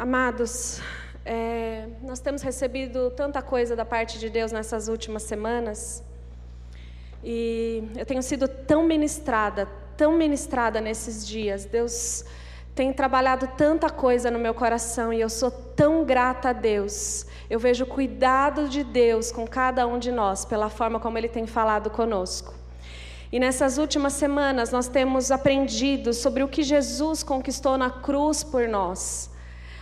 Amados, é, nós temos recebido tanta coisa da parte de Deus nessas últimas semanas. E eu tenho sido tão ministrada, tão ministrada nesses dias. Deus tem trabalhado tanta coisa no meu coração e eu sou tão grata a Deus. Eu vejo o cuidado de Deus com cada um de nós, pela forma como Ele tem falado conosco. E nessas últimas semanas nós temos aprendido sobre o que Jesus conquistou na cruz por nós.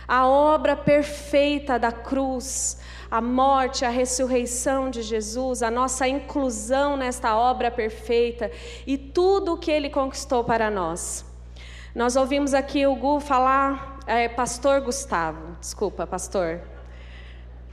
A obra perfeita da cruz, a morte, a ressurreição de Jesus, a nossa inclusão nesta obra perfeita e tudo o que ele conquistou para nós. Nós ouvimos aqui o Gu falar, é, Pastor Gustavo, desculpa, pastor.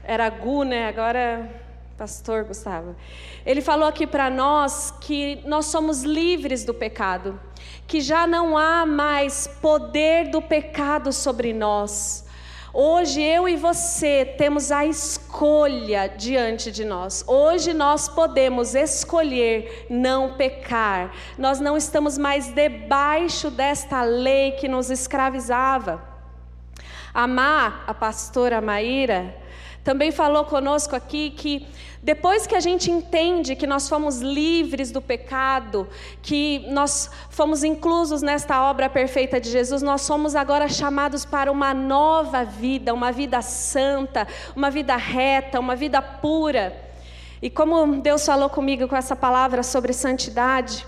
Era Gu, né? Agora, Pastor Gustavo. Ele falou aqui para nós que nós somos livres do pecado, que já não há mais poder do pecado sobre nós. Hoje eu e você temos a escolha diante de nós. Hoje nós podemos escolher não pecar. Nós não estamos mais debaixo desta lei que nos escravizava. Amar a pastora Maíra também falou conosco aqui que depois que a gente entende que nós fomos livres do pecado, que nós fomos inclusos nesta obra perfeita de Jesus, nós somos agora chamados para uma nova vida, uma vida santa, uma vida reta, uma vida pura. E como Deus falou comigo com essa palavra sobre santidade,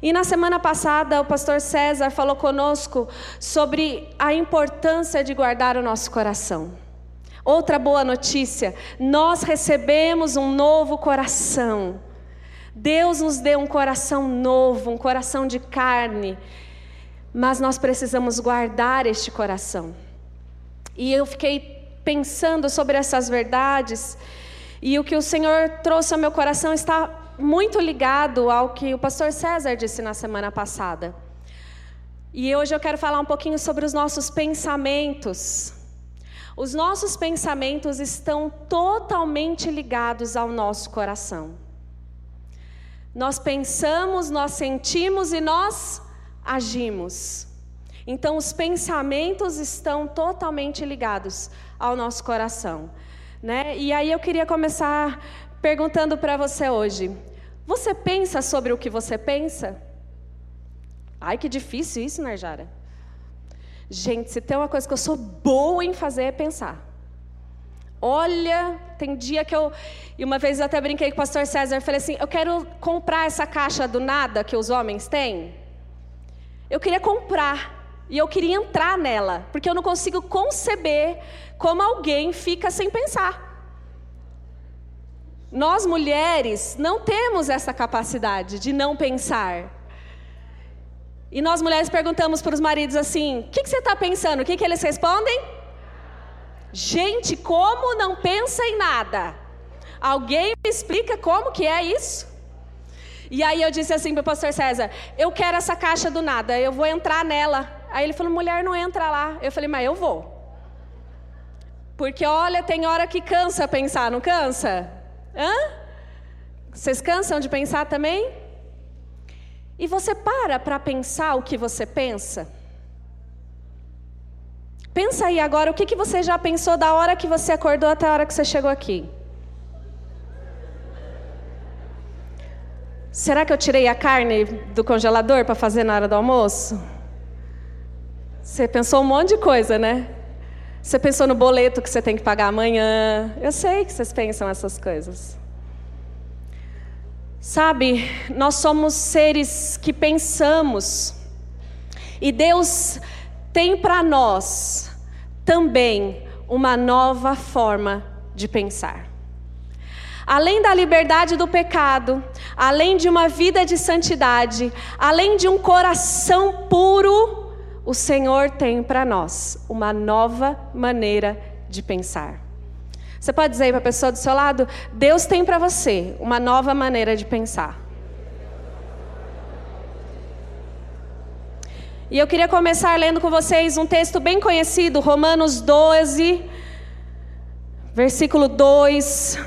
e na semana passada, o pastor César falou conosco sobre a importância de guardar o nosso coração. Outra boa notícia: nós recebemos um novo coração. Deus nos deu um coração novo, um coração de carne, mas nós precisamos guardar este coração. E eu fiquei pensando sobre essas verdades, e o que o Senhor trouxe ao meu coração está muito ligado ao que o pastor César disse na semana passada. E hoje eu quero falar um pouquinho sobre os nossos pensamentos. Os nossos pensamentos estão totalmente ligados ao nosso coração. Nós pensamos, nós sentimos e nós agimos. Então, os pensamentos estão totalmente ligados ao nosso coração. Né? E aí eu queria começar perguntando para você hoje: você pensa sobre o que você pensa? Ai, que difícil isso, Narjara. Né, Gente, se tem uma coisa que eu sou boa em fazer é pensar. Olha, tem dia que eu. E uma vez eu até brinquei com o pastor César, falei assim: eu quero comprar essa caixa do nada que os homens têm. Eu queria comprar. E eu queria entrar nela, porque eu não consigo conceber como alguém fica sem pensar. Nós mulheres não temos essa capacidade de não pensar. E nós mulheres perguntamos para os maridos assim: o que, que, você está pensando? O que, que eles respondem? Gente, como não pensa em nada? Alguém me explica como que é isso? E aí eu disse assim para o pastor César: eu quero essa caixa do nada, eu vou entrar nela. Aí ele falou: mulher, não entra lá. Eu falei: mas eu vou. Porque olha, tem hora que cansa pensar, não cansa? Hã? Vocês cansam de pensar também? E você para para pensar o que você pensa? Pensa aí agora o que, que você já pensou da hora que você acordou até a hora que você chegou aqui. Será que eu tirei a carne do congelador para fazer na hora do almoço? Você pensou um monte de coisa, né? Você pensou no boleto que você tem que pagar amanhã. Eu sei que vocês pensam essas coisas. Sabe, nós somos seres que pensamos, e Deus tem para nós também uma nova forma de pensar. Além da liberdade do pecado, além de uma vida de santidade, além de um coração puro, o Senhor tem para nós uma nova maneira de pensar. Você pode dizer para a pessoa do seu lado: Deus tem para você uma nova maneira de pensar. E eu queria começar lendo com vocês um texto bem conhecido, Romanos 12, versículo 2.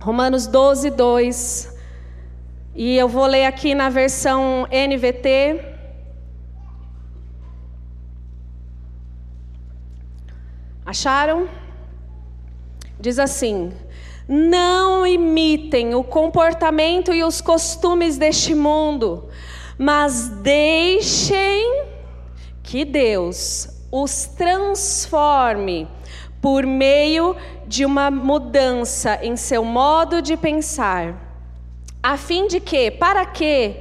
Romanos 12, 2. E eu vou ler aqui na versão NVT. Acharam? Diz assim: Não imitem o comportamento e os costumes deste mundo, mas deixem que Deus os transforme por meio de uma mudança em seu modo de pensar, a fim de que, para que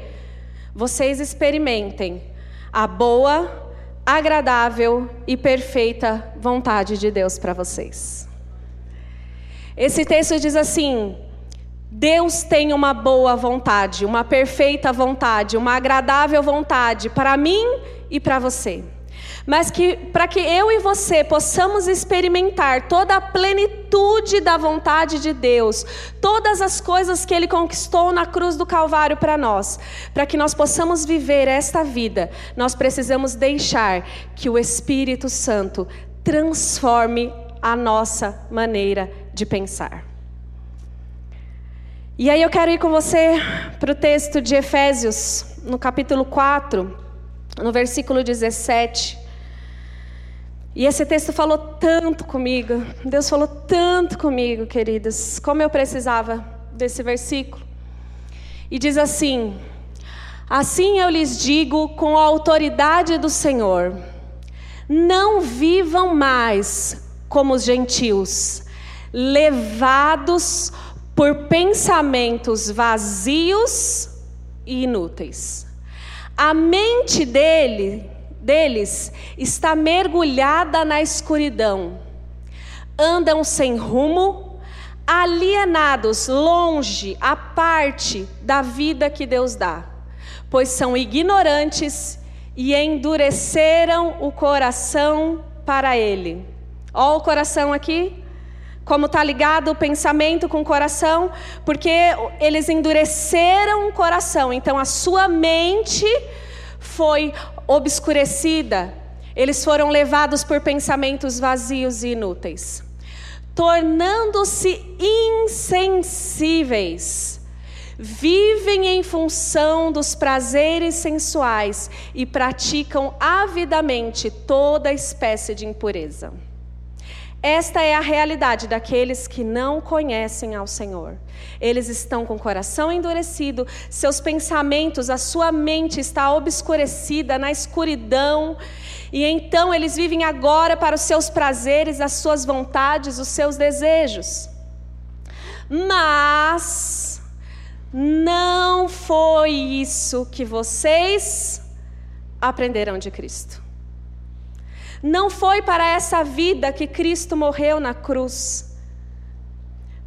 vocês experimentem a boa, agradável e perfeita vontade de Deus para vocês. Esse texto diz assim: Deus tem uma boa vontade, uma perfeita vontade, uma agradável vontade para mim e para você. Mas que para que eu e você possamos experimentar toda a plenitude da vontade de Deus, todas as coisas que ele conquistou na cruz do Calvário para nós, para que nós possamos viver esta vida, nós precisamos deixar que o Espírito Santo transforme a nossa maneira de pensar. E aí eu quero ir com você para o texto de Efésios, no capítulo 4, no versículo 17. E esse texto falou tanto comigo, Deus falou tanto comigo, queridos, como eu precisava desse versículo. E diz assim: Assim eu lhes digo com a autoridade do Senhor, não vivam mais como os gentios, levados por pensamentos vazios e inúteis. A mente dele, deles está mergulhada na escuridão. Andam sem rumo, alienados, longe, à parte da vida que Deus dá, pois são ignorantes e endureceram o coração para ele. Ó o coração aqui, como está ligado o pensamento com o coração, porque eles endureceram o coração, então a sua mente foi obscurecida, eles foram levados por pensamentos vazios e inúteis, tornando-se insensíveis, vivem em função dos prazeres sensuais e praticam avidamente toda espécie de impureza. Esta é a realidade daqueles que não conhecem ao Senhor. Eles estão com o coração endurecido, seus pensamentos, a sua mente está obscurecida na escuridão, e então eles vivem agora para os seus prazeres, as suas vontades, os seus desejos. Mas não foi isso que vocês aprenderam de Cristo. Não foi para essa vida que Cristo morreu na cruz.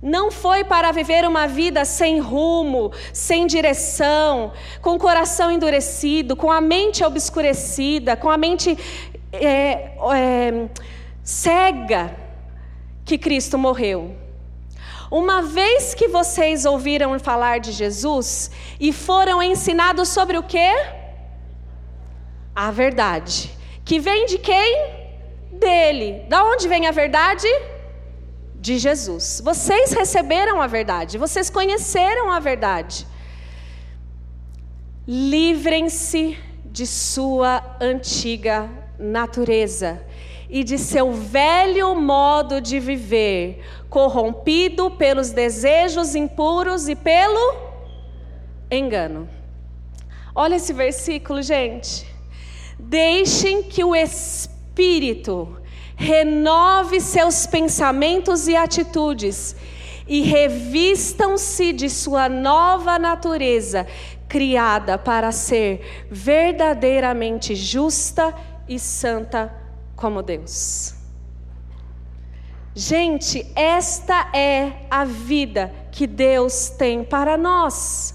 Não foi para viver uma vida sem rumo, sem direção, com o coração endurecido, com a mente obscurecida, com a mente é, é, cega, que Cristo morreu. Uma vez que vocês ouviram falar de Jesus e foram ensinados sobre o que? A verdade. Que vem de quem? Dele. Da onde vem a verdade? De Jesus. Vocês receberam a verdade, vocês conheceram a verdade. Livrem-se de sua antiga natureza e de seu velho modo de viver, corrompido pelos desejos impuros e pelo engano. Olha esse versículo, gente. Deixem que o Espírito renove seus pensamentos e atitudes e revistam-se de sua nova natureza, criada para ser verdadeiramente justa e santa como Deus. Gente, esta é a vida que Deus tem para nós.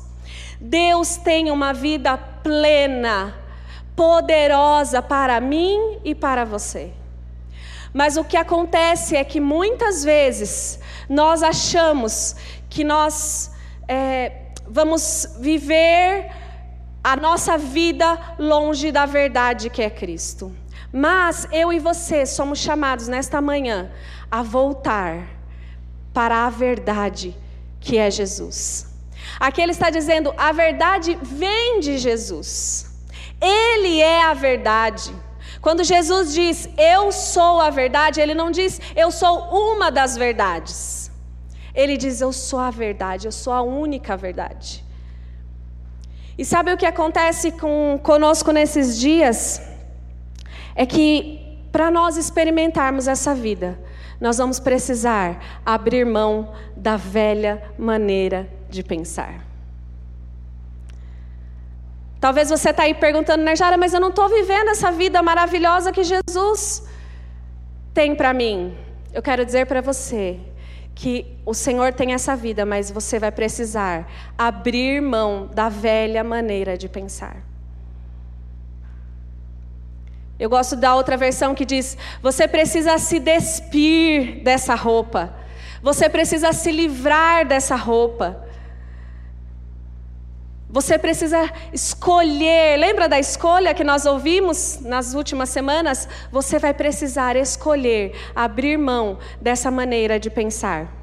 Deus tem uma vida plena poderosa para mim e para você. Mas o que acontece é que muitas vezes nós achamos que nós é, vamos viver a nossa vida longe da verdade que é Cristo. Mas eu e você somos chamados nesta manhã a voltar para a verdade que é Jesus. Aqui ele está dizendo: a verdade vem de Jesus. Ele é a verdade. Quando Jesus diz eu sou a verdade, ele não diz eu sou uma das verdades. Ele diz eu sou a verdade, eu sou a única verdade. E sabe o que acontece com conosco nesses dias? É que para nós experimentarmos essa vida, nós vamos precisar abrir mão da velha maneira de pensar. Talvez você está aí perguntando, Nerjara, mas eu não estou vivendo essa vida maravilhosa que Jesus tem para mim. Eu quero dizer para você que o Senhor tem essa vida, mas você vai precisar abrir mão da velha maneira de pensar. Eu gosto da outra versão que diz: você precisa se despir dessa roupa, você precisa se livrar dessa roupa. Você precisa escolher. Lembra da escolha que nós ouvimos nas últimas semanas? Você vai precisar escolher abrir mão dessa maneira de pensar.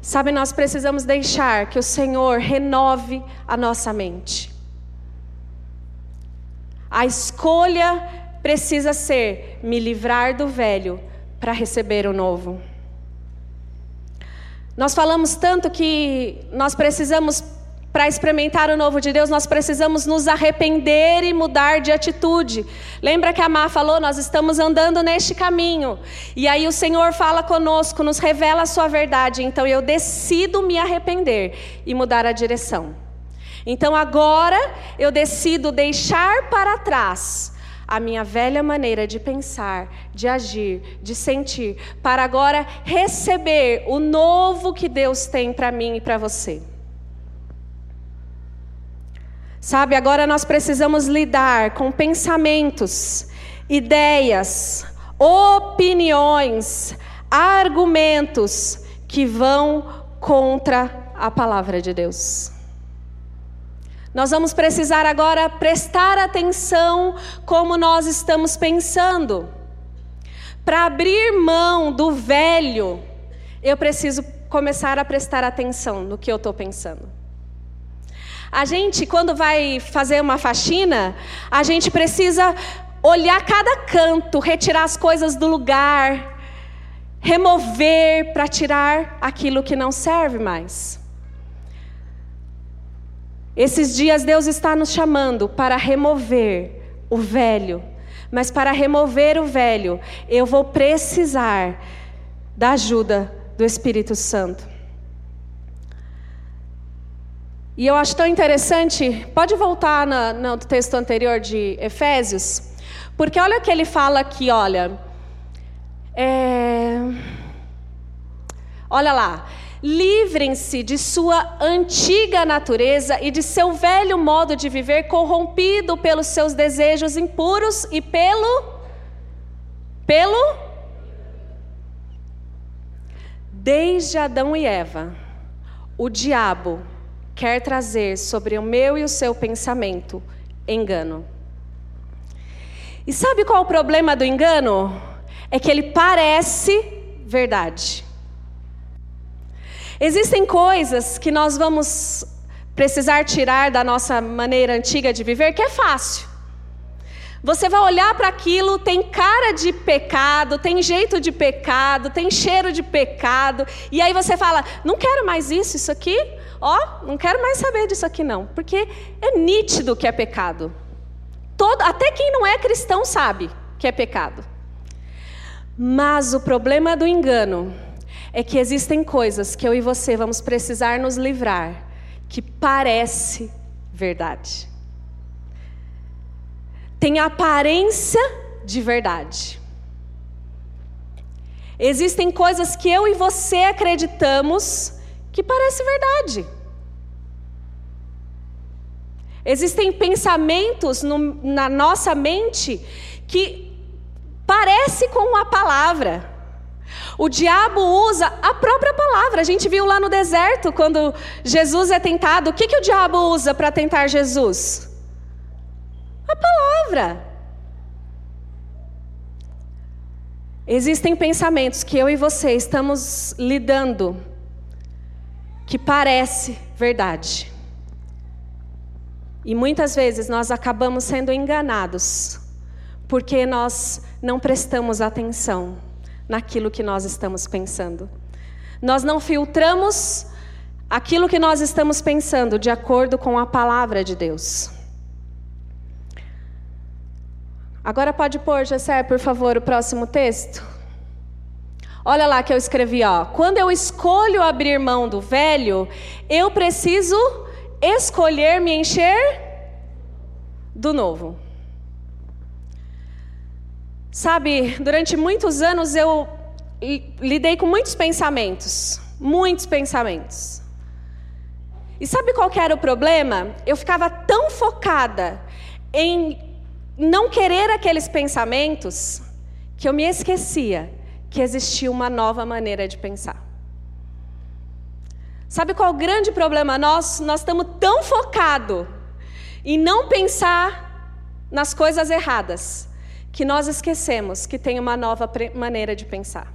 Sabe, nós precisamos deixar que o Senhor renove a nossa mente. A escolha precisa ser me livrar do velho para receber o novo. Nós falamos tanto que nós precisamos, para experimentar o novo de Deus, nós precisamos nos arrepender e mudar de atitude. Lembra que a Má falou, nós estamos andando neste caminho. E aí o Senhor fala conosco, nos revela a sua verdade. Então eu decido me arrepender e mudar a direção. Então agora eu decido deixar para trás a minha velha maneira de pensar, de agir, de sentir, para agora receber o novo que Deus tem para mim e para você. Sabe, agora nós precisamos lidar com pensamentos, ideias, opiniões, argumentos que vão contra a palavra de Deus. Nós vamos precisar agora prestar atenção como nós estamos pensando. Para abrir mão do velho, eu preciso começar a prestar atenção no que eu estou pensando. A gente, quando vai fazer uma faxina, a gente precisa olhar cada canto, retirar as coisas do lugar, remover para tirar aquilo que não serve mais. Esses dias Deus está nos chamando para remover o velho, mas para remover o velho, eu vou precisar da ajuda do Espírito Santo. E eu acho tão interessante, pode voltar no texto anterior de Efésios, porque olha o que ele fala aqui, olha. É, olha lá. Livrem-se de sua antiga natureza e de seu velho modo de viver, corrompido pelos seus desejos impuros e pelo. pelo. Desde Adão e Eva, o diabo quer trazer sobre o meu e o seu pensamento engano. E sabe qual é o problema do engano? É que ele parece verdade. Existem coisas que nós vamos precisar tirar da nossa maneira antiga de viver que é fácil. Você vai olhar para aquilo, tem cara de pecado, tem jeito de pecado, tem cheiro de pecado, e aí você fala: não quero mais isso, isso aqui, ó, não quero mais saber disso aqui não, porque é nítido que é pecado. Todo, até quem não é cristão sabe que é pecado. Mas o problema do engano é que existem coisas que eu e você vamos precisar nos livrar, que parece verdade. Tem aparência de verdade. Existem coisas que eu e você acreditamos que parece verdade. Existem pensamentos no, na nossa mente que parece com a palavra. O diabo usa a própria palavra. A gente viu lá no deserto, quando Jesus é tentado, o que, que o diabo usa para tentar Jesus? A palavra. Existem pensamentos que eu e você estamos lidando que parece verdade. E muitas vezes nós acabamos sendo enganados, porque nós não prestamos atenção naquilo que nós estamos pensando. Nós não filtramos aquilo que nós estamos pensando de acordo com a palavra de Deus. Agora pode pôr, Jessé, por favor, o próximo texto. Olha lá que eu escrevi, ó. Quando eu escolho abrir mão do velho, eu preciso escolher me encher do novo. Sabe, durante muitos anos eu lidei com muitos pensamentos, muitos pensamentos. E sabe qual era o problema? Eu ficava tão focada em não querer aqueles pensamentos que eu me esquecia que existia uma nova maneira de pensar. Sabe qual o grande problema nosso? Nós estamos tão focados em não pensar nas coisas erradas que nós esquecemos que tem uma nova maneira de pensar.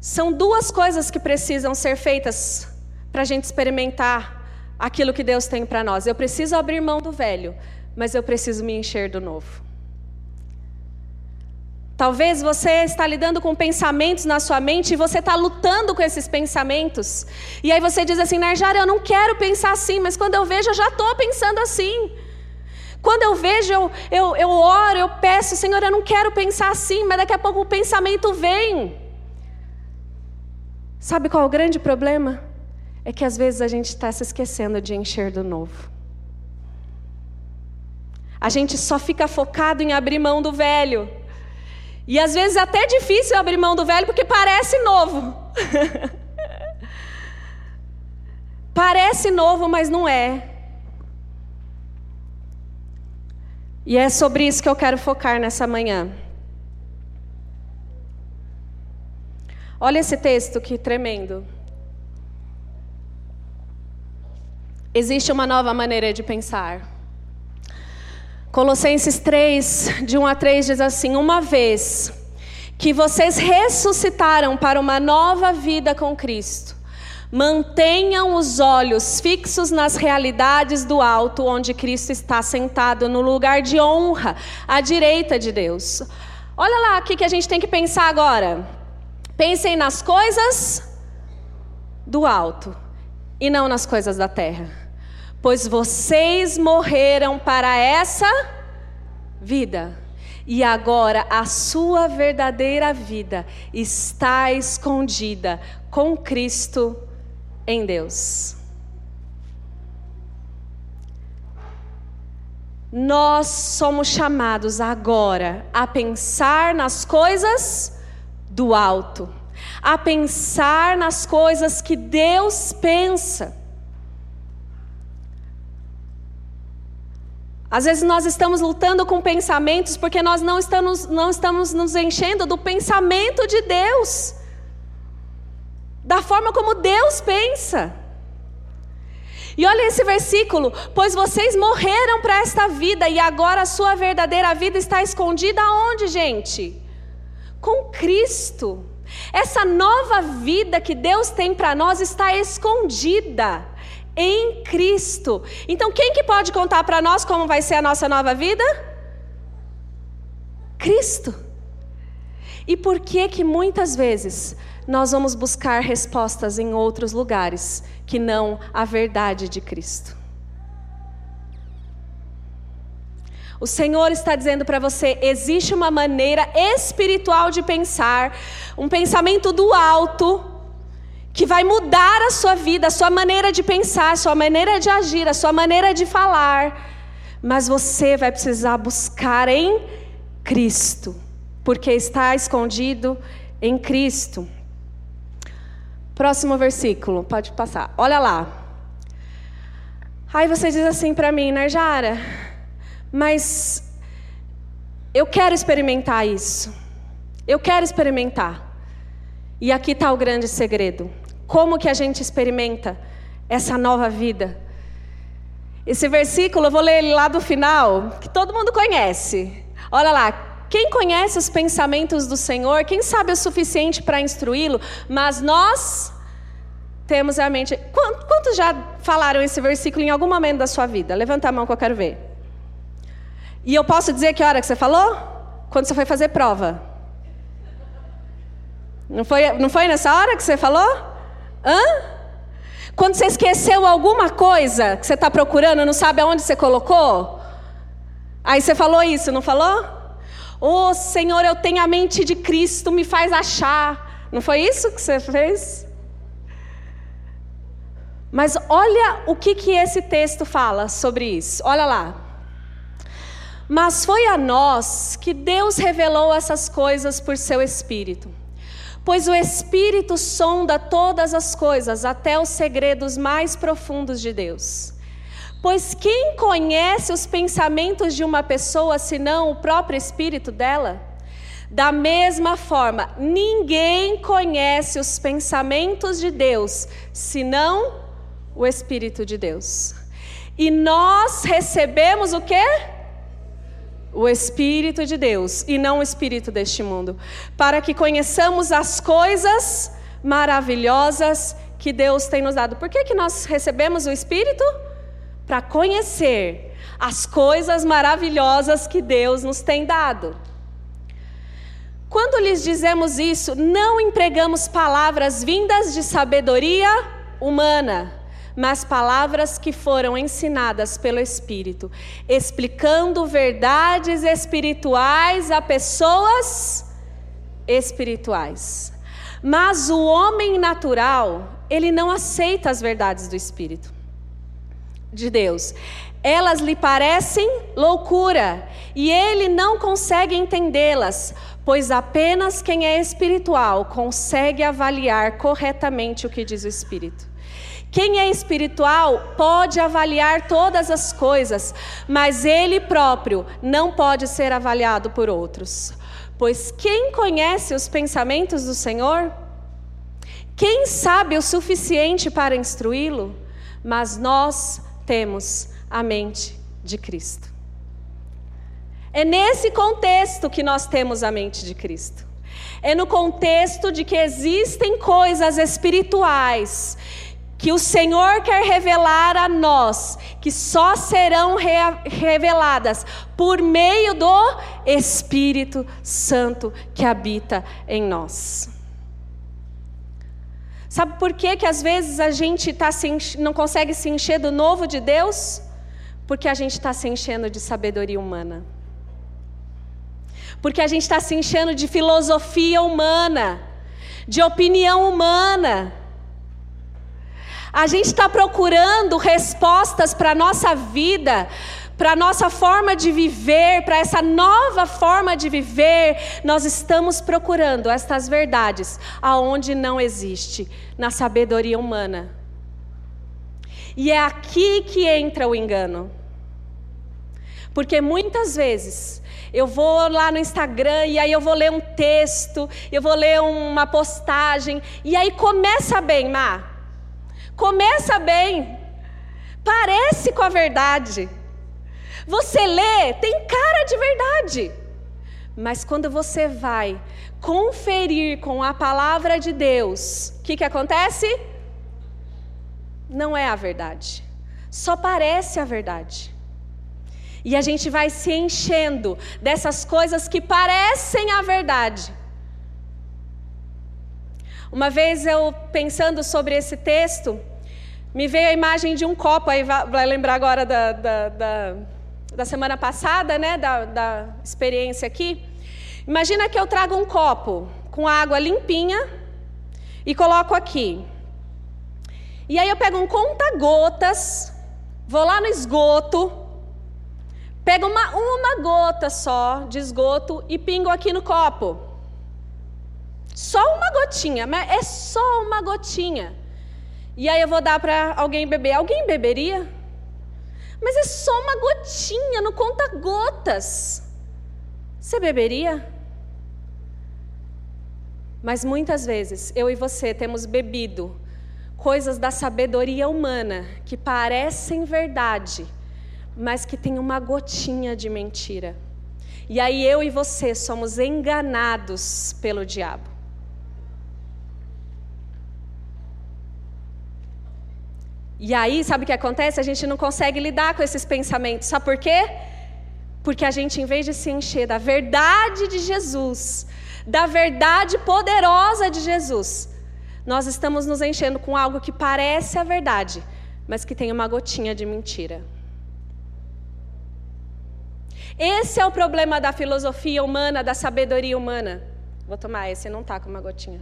São duas coisas que precisam ser feitas para a gente experimentar aquilo que Deus tem para nós. Eu preciso abrir mão do velho, mas eu preciso me encher do novo. Talvez você está lidando com pensamentos na sua mente e você está lutando com esses pensamentos. E aí você diz assim, Narjara, eu não quero pensar assim, mas quando eu vejo, eu já estou pensando assim. Quando eu vejo, eu, eu, eu oro, eu peço, Senhor, eu não quero pensar assim, mas daqui a pouco o pensamento vem. Sabe qual é o grande problema? É que às vezes a gente está se esquecendo de encher do novo. A gente só fica focado em abrir mão do velho. E às vezes é até difícil abrir mão do velho porque parece novo. parece novo, mas não é. E é sobre isso que eu quero focar nessa manhã. Olha esse texto que tremendo. Existe uma nova maneira de pensar. Colossenses 3, de 1 a 3 diz assim: Uma vez que vocês ressuscitaram para uma nova vida com Cristo, mantenham os olhos fixos nas realidades do alto, onde Cristo está sentado no lugar de honra, à direita de Deus. Olha lá o que a gente tem que pensar agora. Pensem nas coisas do alto e não nas coisas da terra pois vocês morreram para essa vida. E agora a sua verdadeira vida está escondida com Cristo em Deus. Nós somos chamados agora a pensar nas coisas do alto, a pensar nas coisas que Deus pensa. Às vezes nós estamos lutando com pensamentos porque nós não estamos, não estamos nos enchendo do pensamento de Deus, da forma como Deus pensa. E olha esse versículo: pois vocês morreram para esta vida e agora a sua verdadeira vida está escondida onde, gente? Com Cristo. Essa nova vida que Deus tem para nós está escondida em Cristo. Então, quem que pode contar para nós como vai ser a nossa nova vida? Cristo. E por que que muitas vezes nós vamos buscar respostas em outros lugares que não a verdade de Cristo? O Senhor está dizendo para você: existe uma maneira espiritual de pensar, um pensamento do alto, que vai mudar a sua vida, a sua maneira de pensar, a sua maneira de agir, a sua maneira de falar. Mas você vai precisar buscar em Cristo, porque está escondido em Cristo. Próximo versículo, pode passar. Olha lá. Aí você diz assim para mim, Narjara, mas eu quero experimentar isso. Eu quero experimentar. E aqui está o grande segredo. Como que a gente experimenta essa nova vida? Esse versículo, eu vou ler ele lá do final, que todo mundo conhece. Olha lá, quem conhece os pensamentos do Senhor, quem sabe o suficiente para instruí-lo, mas nós temos a mente. Quantos já falaram esse versículo em algum momento da sua vida? Levanta a mão que eu quero ver. E eu posso dizer que hora que você falou? Quando você foi fazer prova. Não foi, não foi nessa hora que você falou? Hã? Quando você esqueceu alguma coisa que você está procurando, não sabe aonde você colocou? Aí você falou isso, não falou? Oh, Senhor, eu tenho a mente de Cristo, me faz achar. Não foi isso que você fez? Mas olha o que, que esse texto fala sobre isso. Olha lá. Mas foi a nós que Deus revelou essas coisas por seu Espírito. Pois o Espírito sonda todas as coisas, até os segredos mais profundos de Deus. Pois quem conhece os pensamentos de uma pessoa senão o próprio espírito dela? Da mesma forma, ninguém conhece os pensamentos de Deus senão o Espírito de Deus. E nós recebemos o quê? O Espírito de Deus e não o Espírito deste mundo, para que conheçamos as coisas maravilhosas que Deus tem nos dado. Por que, que nós recebemos o Espírito? Para conhecer as coisas maravilhosas que Deus nos tem dado. Quando lhes dizemos isso, não empregamos palavras vindas de sabedoria humana, mas palavras que foram ensinadas pelo Espírito, explicando verdades espirituais a pessoas espirituais. Mas o homem natural, ele não aceita as verdades do Espírito de Deus. Elas lhe parecem loucura e ele não consegue entendê-las, pois apenas quem é espiritual consegue avaliar corretamente o que diz o Espírito. Quem é espiritual pode avaliar todas as coisas, mas ele próprio não pode ser avaliado por outros. Pois quem conhece os pensamentos do Senhor? Quem sabe o suficiente para instruí-lo? Mas nós temos a mente de Cristo. É nesse contexto que nós temos a mente de Cristo. É no contexto de que existem coisas espirituais que o Senhor quer revelar a nós, que só serão re reveladas por meio do Espírito Santo que habita em nós. Sabe por que, que às vezes a gente tá se, não consegue se encher do novo de Deus? Porque a gente está se enchendo de sabedoria humana. Porque a gente está se enchendo de filosofia humana, de opinião humana. A gente está procurando respostas para a nossa vida, para a nossa forma de viver, para essa nova forma de viver. Nós estamos procurando estas verdades aonde não existe, na sabedoria humana. E é aqui que entra o engano. Porque muitas vezes eu vou lá no Instagram e aí eu vou ler um texto, eu vou ler uma postagem, e aí começa bem, Mar. Começa bem, parece com a verdade. Você lê, tem cara de verdade. Mas quando você vai conferir com a palavra de Deus, o que, que acontece? Não é a verdade. Só parece a verdade. E a gente vai se enchendo dessas coisas que parecem a verdade. Uma vez eu, pensando sobre esse texto, me veio a imagem de um copo, aí vai lembrar agora da, da, da, da semana passada, né, da, da experiência aqui. Imagina que eu trago um copo com água limpinha e coloco aqui. E aí eu pego um conta-gotas, vou lá no esgoto, pego uma, uma gota só de esgoto e pingo aqui no copo. Só uma gotinha, mas é só uma gotinha. E aí eu vou dar para alguém beber. Alguém beberia? Mas é só uma gotinha, não conta gotas. Você beberia? Mas muitas vezes eu e você temos bebido coisas da sabedoria humana que parecem verdade, mas que tem uma gotinha de mentira. E aí eu e você somos enganados pelo diabo. E aí, sabe o que acontece? A gente não consegue lidar com esses pensamentos. Sabe por quê? Porque a gente, em vez de se encher da verdade de Jesus, da verdade poderosa de Jesus, nós estamos nos enchendo com algo que parece a verdade, mas que tem uma gotinha de mentira. Esse é o problema da filosofia humana, da sabedoria humana. Vou tomar esse, não tá com uma gotinha.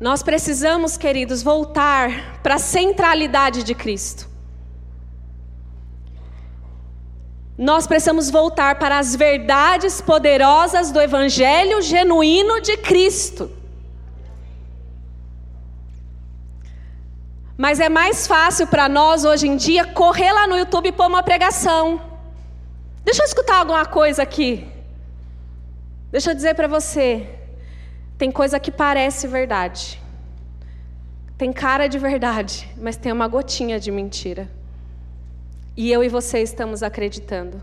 Nós precisamos, queridos, voltar para a centralidade de Cristo. Nós precisamos voltar para as verdades poderosas do Evangelho genuíno de Cristo. Mas é mais fácil para nós hoje em dia correr lá no YouTube e pôr uma pregação. Deixa eu escutar alguma coisa aqui. Deixa eu dizer para você. Tem coisa que parece verdade. Tem cara de verdade, mas tem uma gotinha de mentira. E eu e você estamos acreditando.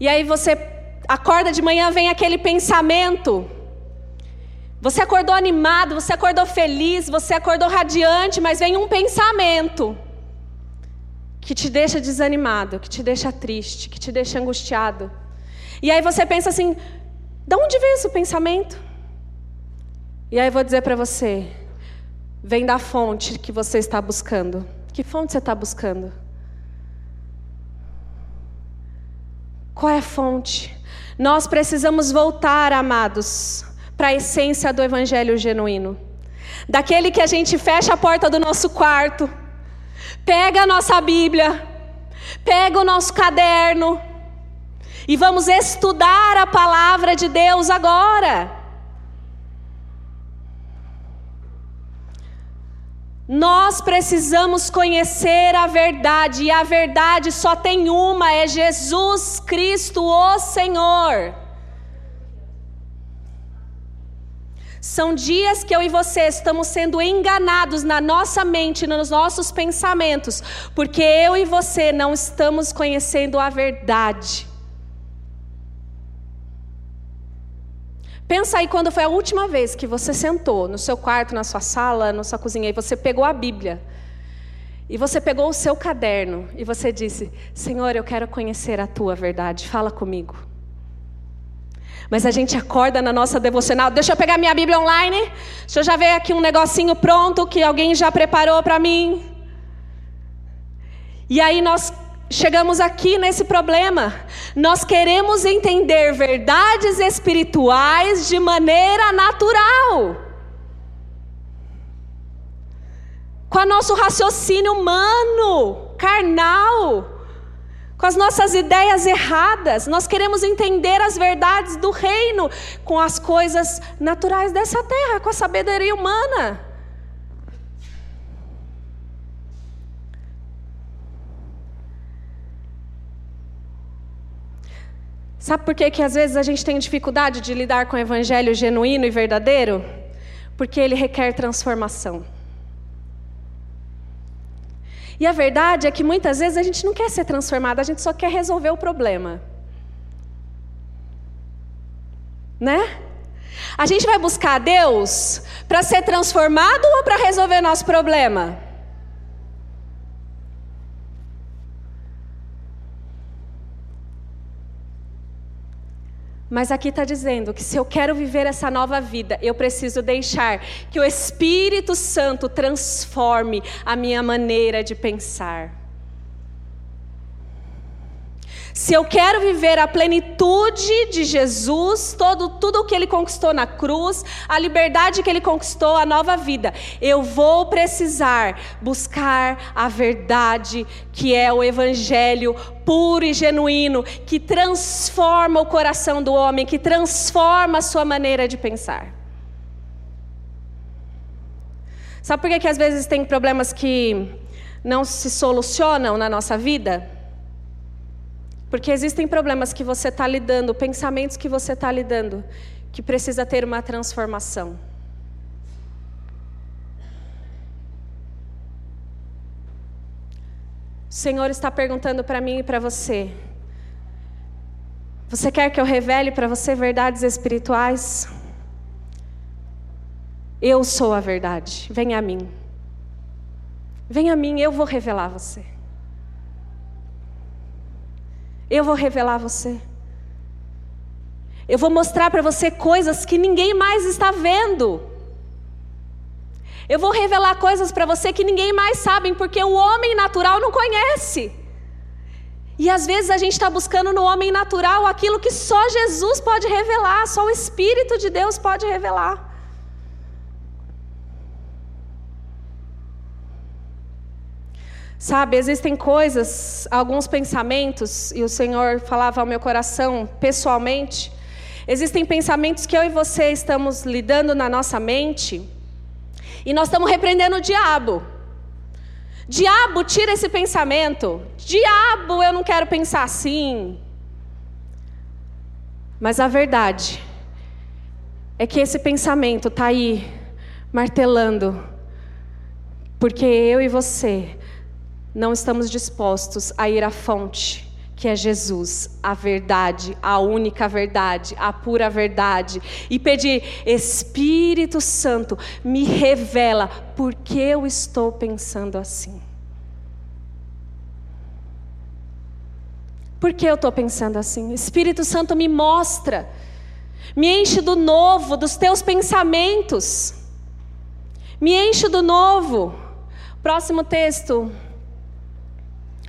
E aí você acorda de manhã, vem aquele pensamento você acordou animado, você acordou feliz, você acordou radiante, mas vem um pensamento que te deixa desanimado, que te deixa triste, que te deixa angustiado. E aí você pensa assim: de onde vem esse pensamento? E aí eu vou dizer para você: vem da fonte que você está buscando. Que fonte você está buscando? Qual é a fonte? Nós precisamos voltar, amados, para a essência do evangelho genuíno. Daquele que a gente fecha a porta do nosso quarto, pega a nossa Bíblia, pega o nosso caderno e vamos estudar a palavra de Deus agora. Nós precisamos conhecer a verdade, e a verdade só tem uma: é Jesus Cristo, o Senhor. São dias que eu e você estamos sendo enganados na nossa mente, nos nossos pensamentos, porque eu e você não estamos conhecendo a verdade. Pensa aí quando foi a última vez que você sentou no seu quarto, na sua sala, na sua cozinha e você pegou a Bíblia. E você pegou o seu caderno e você disse: Senhor, eu quero conhecer a tua verdade, fala comigo. Mas a gente acorda na nossa devocional. Deixa eu pegar minha Bíblia online. Deixa eu já ver aqui um negocinho pronto que alguém já preparou para mim. E aí nós chegamos aqui nesse problema. Nós queremos entender verdades espirituais de maneira natural. Com o nosso raciocínio humano, carnal com as nossas ideias erradas. Nós queremos entender as verdades do reino com as coisas naturais dessa terra, com a sabedoria humana. Sabe por que, que às vezes a gente tem dificuldade de lidar com o evangelho genuíno e verdadeiro? Porque ele requer transformação. E a verdade é que muitas vezes a gente não quer ser transformado, a gente só quer resolver o problema. Né? A gente vai buscar Deus para ser transformado ou para resolver nosso problema? Mas aqui está dizendo que se eu quero viver essa nova vida, eu preciso deixar que o Espírito Santo transforme a minha maneira de pensar. Se eu quero viver a plenitude de Jesus, todo, tudo o que ele conquistou na cruz, a liberdade que ele conquistou, a nova vida, eu vou precisar buscar a verdade, que é o Evangelho puro e genuíno, que transforma o coração do homem, que transforma a sua maneira de pensar. Sabe por que, que às vezes tem problemas que não se solucionam na nossa vida? Porque existem problemas que você está lidando, pensamentos que você está lidando, que precisa ter uma transformação. O Senhor está perguntando para mim e para você: Você quer que eu revele para você verdades espirituais? Eu sou a verdade. Venha a mim. Venha a mim, eu vou revelar você. Eu vou revelar você. Eu vou mostrar para você coisas que ninguém mais está vendo. Eu vou revelar coisas para você que ninguém mais sabe, porque o homem natural não conhece. E às vezes a gente está buscando no homem natural aquilo que só Jesus pode revelar, só o Espírito de Deus pode revelar. Sabe, existem coisas, alguns pensamentos, e o Senhor falava ao meu coração pessoalmente. Existem pensamentos que eu e você estamos lidando na nossa mente, e nós estamos repreendendo o diabo. Diabo, tira esse pensamento. Diabo, eu não quero pensar assim. Mas a verdade é que esse pensamento está aí, martelando, porque eu e você não estamos dispostos a ir à fonte, que é Jesus, a verdade, a única verdade, a pura verdade, e pedir: Espírito Santo, me revela por que eu estou pensando assim. Por que eu estou pensando assim? Espírito Santo, me mostra, me enche do novo, dos teus pensamentos, me enche do novo. Próximo texto,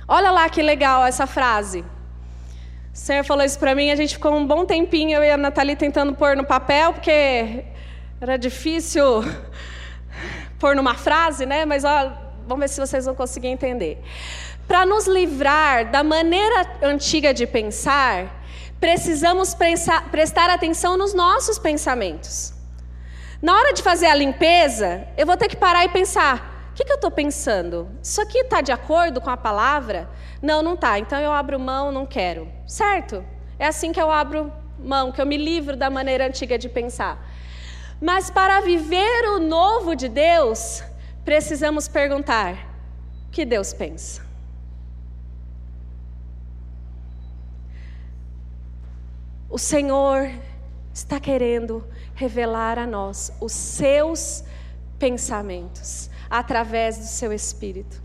Olha lá que legal essa frase. O Senhor falou isso para mim, a gente ficou um bom tempinho, eu e a Nathalie tentando pôr no papel, porque era difícil pôr numa frase, né? Mas ó, vamos ver se vocês vão conseguir entender. Para nos livrar da maneira antiga de pensar, precisamos pensar, prestar atenção nos nossos pensamentos. Na hora de fazer a limpeza, eu vou ter que parar e pensar: o que, que eu estou pensando? Isso aqui está de acordo com a palavra? Não, não está. Então eu abro mão, não quero. Certo? É assim que eu abro mão, que eu me livro da maneira antiga de pensar. Mas para viver o novo de Deus, precisamos perguntar: o que Deus pensa? O Senhor está querendo revelar a nós os seus pensamentos através do seu espírito.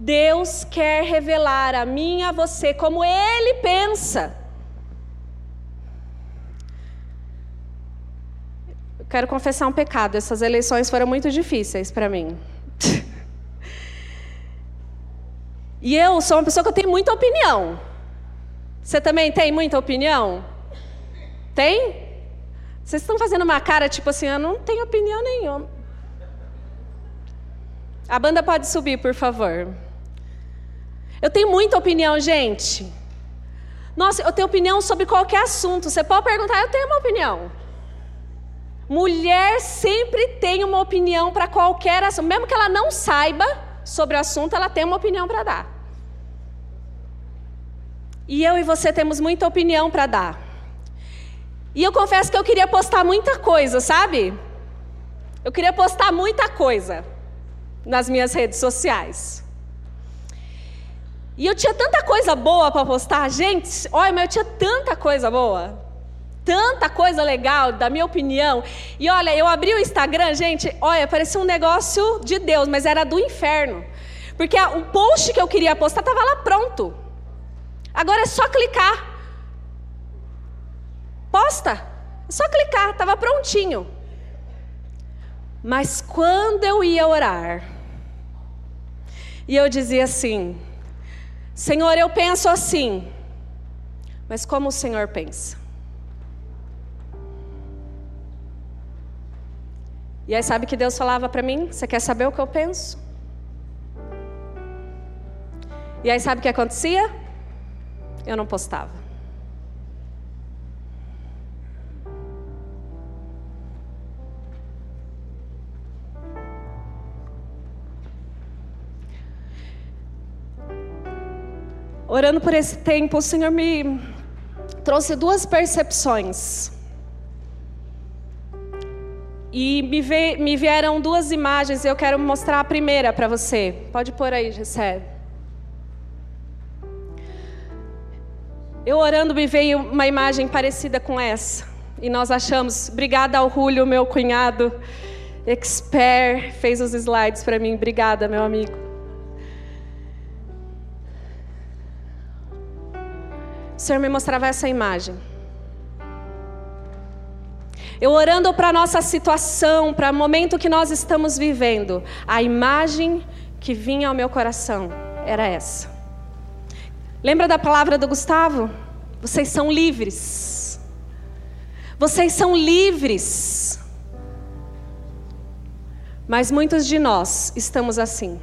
Deus quer revelar a mim e a você como Ele pensa. Eu quero confessar um pecado. Essas eleições foram muito difíceis para mim. e eu sou uma pessoa que eu tenho muita opinião. Você também tem muita opinião? Tem? Vocês estão fazendo uma cara tipo assim, eu não tenho opinião nenhuma. A banda pode subir, por favor. Eu tenho muita opinião, gente. Nossa, eu tenho opinião sobre qualquer assunto. Você pode perguntar, eu tenho uma opinião. Mulher sempre tem uma opinião para qualquer assunto. Mesmo que ela não saiba sobre o assunto, ela tem uma opinião para dar. E eu e você temos muita opinião para dar. E eu confesso que eu queria postar muita coisa, sabe? Eu queria postar muita coisa nas minhas redes sociais. E eu tinha tanta coisa boa para postar, gente, olha, mas eu tinha tanta coisa boa. Tanta coisa legal, da minha opinião. E olha, eu abri o Instagram, gente, olha, parecia um negócio de Deus, mas era do inferno. Porque o post que eu queria postar estava lá pronto. Agora é só clicar. Posta. É só clicar, estava prontinho. Mas quando eu ia orar, e eu dizia assim: Senhor, eu penso assim, mas como o Senhor pensa? E aí, sabe que Deus falava para mim? Você quer saber o que eu penso? E aí, sabe o que acontecia? Eu não postava. Orando por esse tempo, o Senhor me trouxe duas percepções. E me, me vieram duas imagens e eu quero mostrar a primeira para você. Pode pôr aí, Gessé. Eu orando me veio uma imagem parecida com essa. e nós achamos. Obrigada ao Julio, meu cunhado, expert, fez os slides para mim. Obrigada, meu amigo. O Senhor me mostrava essa imagem. Eu orando para a nossa situação, para o momento que nós estamos vivendo, a imagem que vinha ao meu coração era essa. Lembra da palavra do Gustavo? Vocês são livres. Vocês são livres. Mas muitos de nós estamos assim.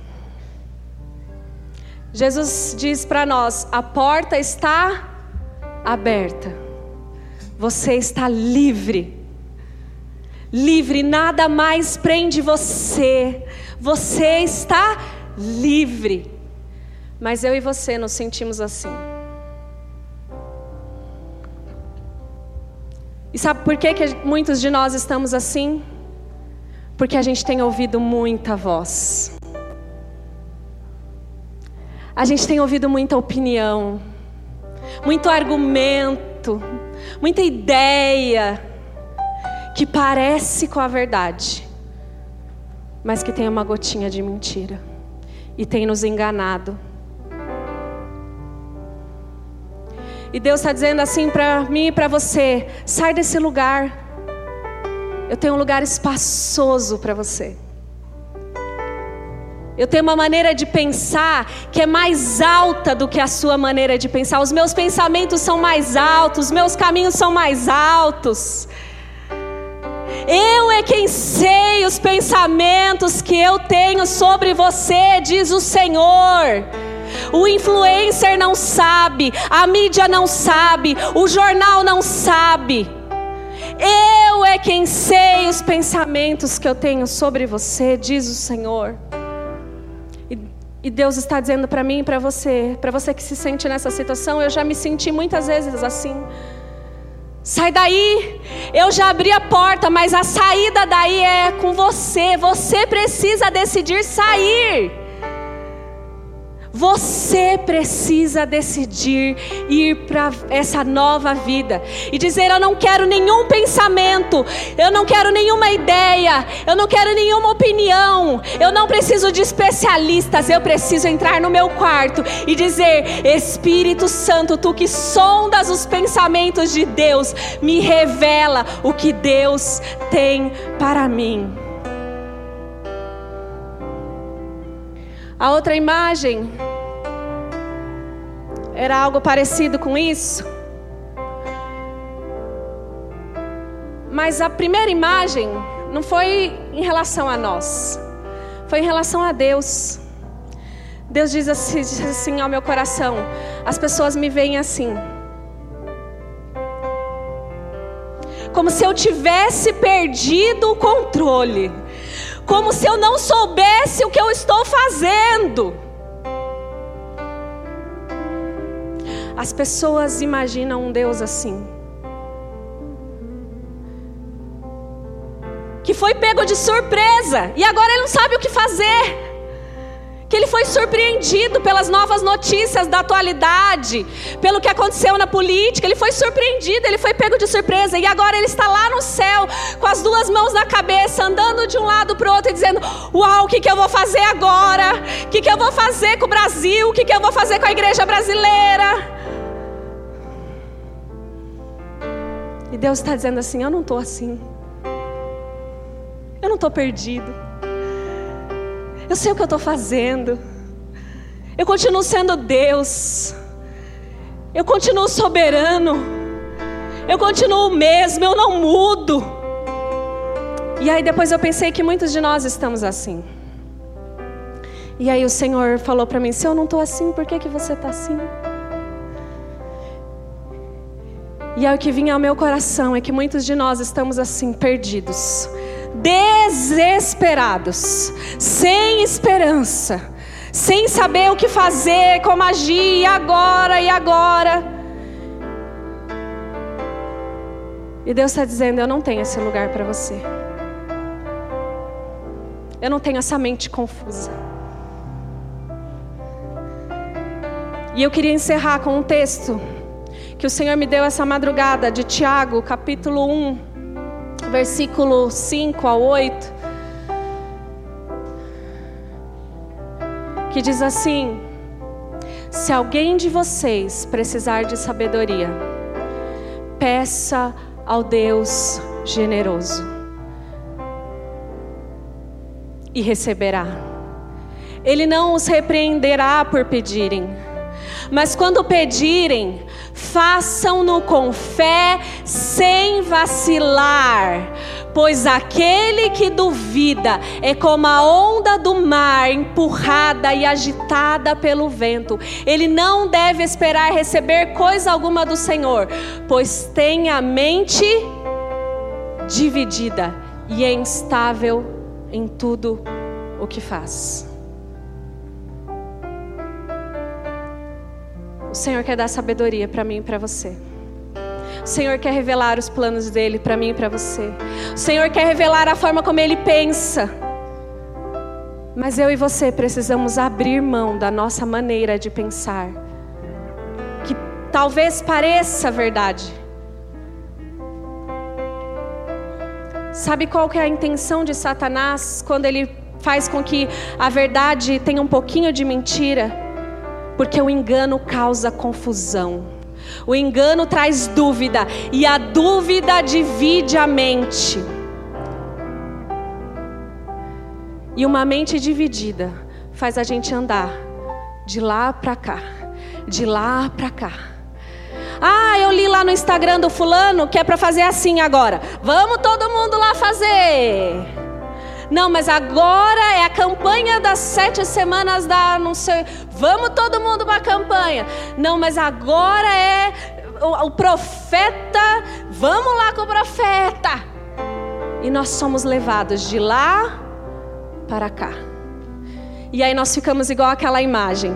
Jesus diz para nós: a porta está aberta. Você está livre. Livre, nada mais prende você. Você está livre. Mas eu e você nos sentimos assim. E sabe por que, que muitos de nós estamos assim? Porque a gente tem ouvido muita voz. A gente tem ouvido muita opinião, muito argumento, muita ideia que parece com a verdade, mas que tem uma gotinha de mentira e tem nos enganado. E Deus está dizendo assim para mim e para você: sai desse lugar. Eu tenho um lugar espaçoso para você. Eu tenho uma maneira de pensar que é mais alta do que a sua maneira de pensar. Os meus pensamentos são mais altos, os meus caminhos são mais altos. Eu é quem sei os pensamentos que eu tenho sobre você, diz o Senhor. O influencer não sabe, a mídia não sabe, o jornal não sabe. Eu é quem sei os pensamentos que eu tenho sobre você, diz o Senhor. E, Deus está dizendo para mim e para você, para você que se sente nessa situação, eu já me senti muitas vezes assim. Sai daí, eu já abri a porta, mas a saída daí é com você. Você precisa decidir sair. Você precisa decidir ir para essa nova vida e dizer: Eu não quero nenhum pensamento, eu não quero nenhuma ideia, eu não quero nenhuma opinião, eu não preciso de especialistas, eu preciso entrar no meu quarto e dizer: Espírito Santo, tu que sondas os pensamentos de Deus, me revela o que Deus tem para mim. A outra imagem era algo parecido com isso. Mas a primeira imagem não foi em relação a nós, foi em relação a Deus. Deus diz assim, diz assim ao meu coração: as pessoas me veem assim. Como se eu tivesse perdido o controle como se eu não soubesse o que eu estou fazendo. As pessoas imaginam um Deus assim. Que foi pego de surpresa e agora ele não sabe o que fazer que ele foi surpreendido pelas novas notícias da atualidade, pelo que aconteceu na política, ele foi surpreendido, ele foi pego de surpresa e agora ele está lá no céu com as duas mãos na cabeça, andando de um lado para o outro e dizendo: Uau, o que, que eu vou fazer agora? O que, que eu vou fazer com o Brasil? O que, que eu vou fazer com a igreja brasileira? E Deus está dizendo assim: Eu não estou assim, eu não estou perdido. Eu sei o que eu estou fazendo. Eu continuo sendo Deus. Eu continuo soberano. Eu continuo o mesmo, eu não mudo. E aí depois eu pensei que muitos de nós estamos assim. E aí o Senhor falou para mim: se eu não estou assim, por que, que você está assim? E aí o que vinha ao meu coração é que muitos de nós estamos assim, perdidos desesperados, sem esperança, sem saber o que fazer, como agir, e agora, e agora. E Deus está dizendo: Eu não tenho esse lugar para você. Eu não tenho essa mente confusa. E eu queria encerrar com um texto que o Senhor me deu essa madrugada de Tiago, capítulo 1, versículo 5 a 8, que diz assim: Se alguém de vocês precisar de sabedoria, peça ao Deus generoso e receberá. Ele não os repreenderá por pedirem, mas quando pedirem, façam-no com fé, sem vacilar, pois aquele que duvida é como a onda do mar empurrada e agitada pelo vento. Ele não deve esperar receber coisa alguma do Senhor, pois tem a mente dividida e é instável em tudo o que faz. O Senhor quer dar sabedoria para mim e para você. O Senhor quer revelar os planos dele para mim e para você. O Senhor quer revelar a forma como ele pensa. Mas eu e você precisamos abrir mão da nossa maneira de pensar, que talvez pareça verdade. Sabe qual que é a intenção de Satanás quando ele faz com que a verdade tenha um pouquinho de mentira? Porque o engano causa confusão. O engano traz dúvida e a dúvida divide a mente. E uma mente dividida faz a gente andar de lá para cá, de lá para cá. Ah, eu li lá no Instagram do fulano que é para fazer assim agora. Vamos todo mundo lá fazer. Não, mas agora é a campanha das sete semanas da não sei. Vamos todo mundo para a campanha. Não, mas agora é o, o profeta. Vamos lá com o profeta. E nós somos levados de lá para cá. E aí nós ficamos igual aquela imagem.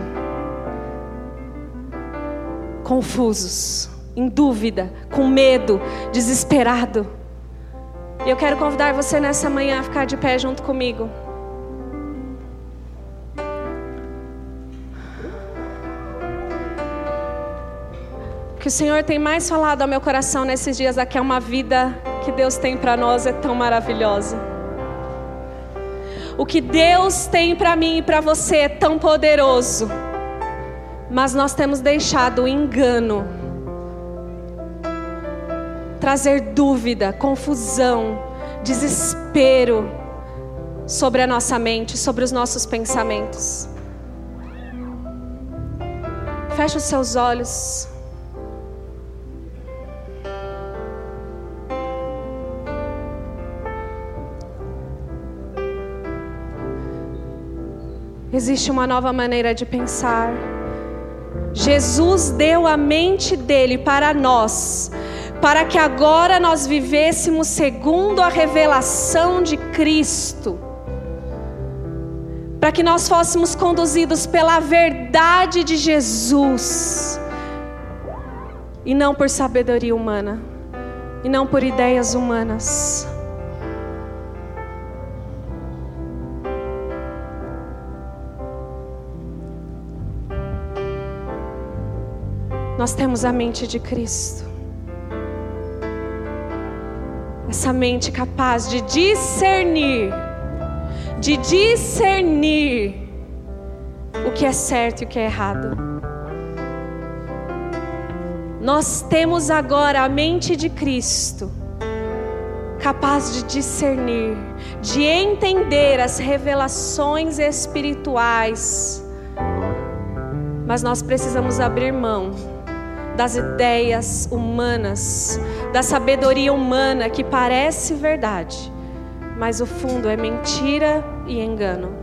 Confusos, em dúvida, com medo, desesperado. E eu quero convidar você nessa manhã a ficar de pé junto comigo. Que o Senhor tem mais falado ao meu coração nesses dias aqui é uma vida que Deus tem para nós é tão maravilhosa. O que Deus tem para mim e para você é tão poderoso. Mas nós temos deixado o engano trazer dúvida, confusão, desespero sobre a nossa mente, sobre os nossos pensamentos. Feche os seus olhos. Existe uma nova maneira de pensar. Jesus deu a mente dele para nós para que agora nós vivêssemos segundo a revelação de Cristo, para que nós fôssemos conduzidos pela verdade de Jesus, e não por sabedoria humana, e não por ideias humanas. Nós temos a mente de Cristo essa mente capaz de discernir, de discernir o que é certo e o que é errado. Nós temos agora a mente de Cristo, capaz de discernir, de entender as revelações espirituais, mas nós precisamos abrir mão das ideias humanas, da sabedoria humana que parece verdade, mas o fundo é mentira e engano.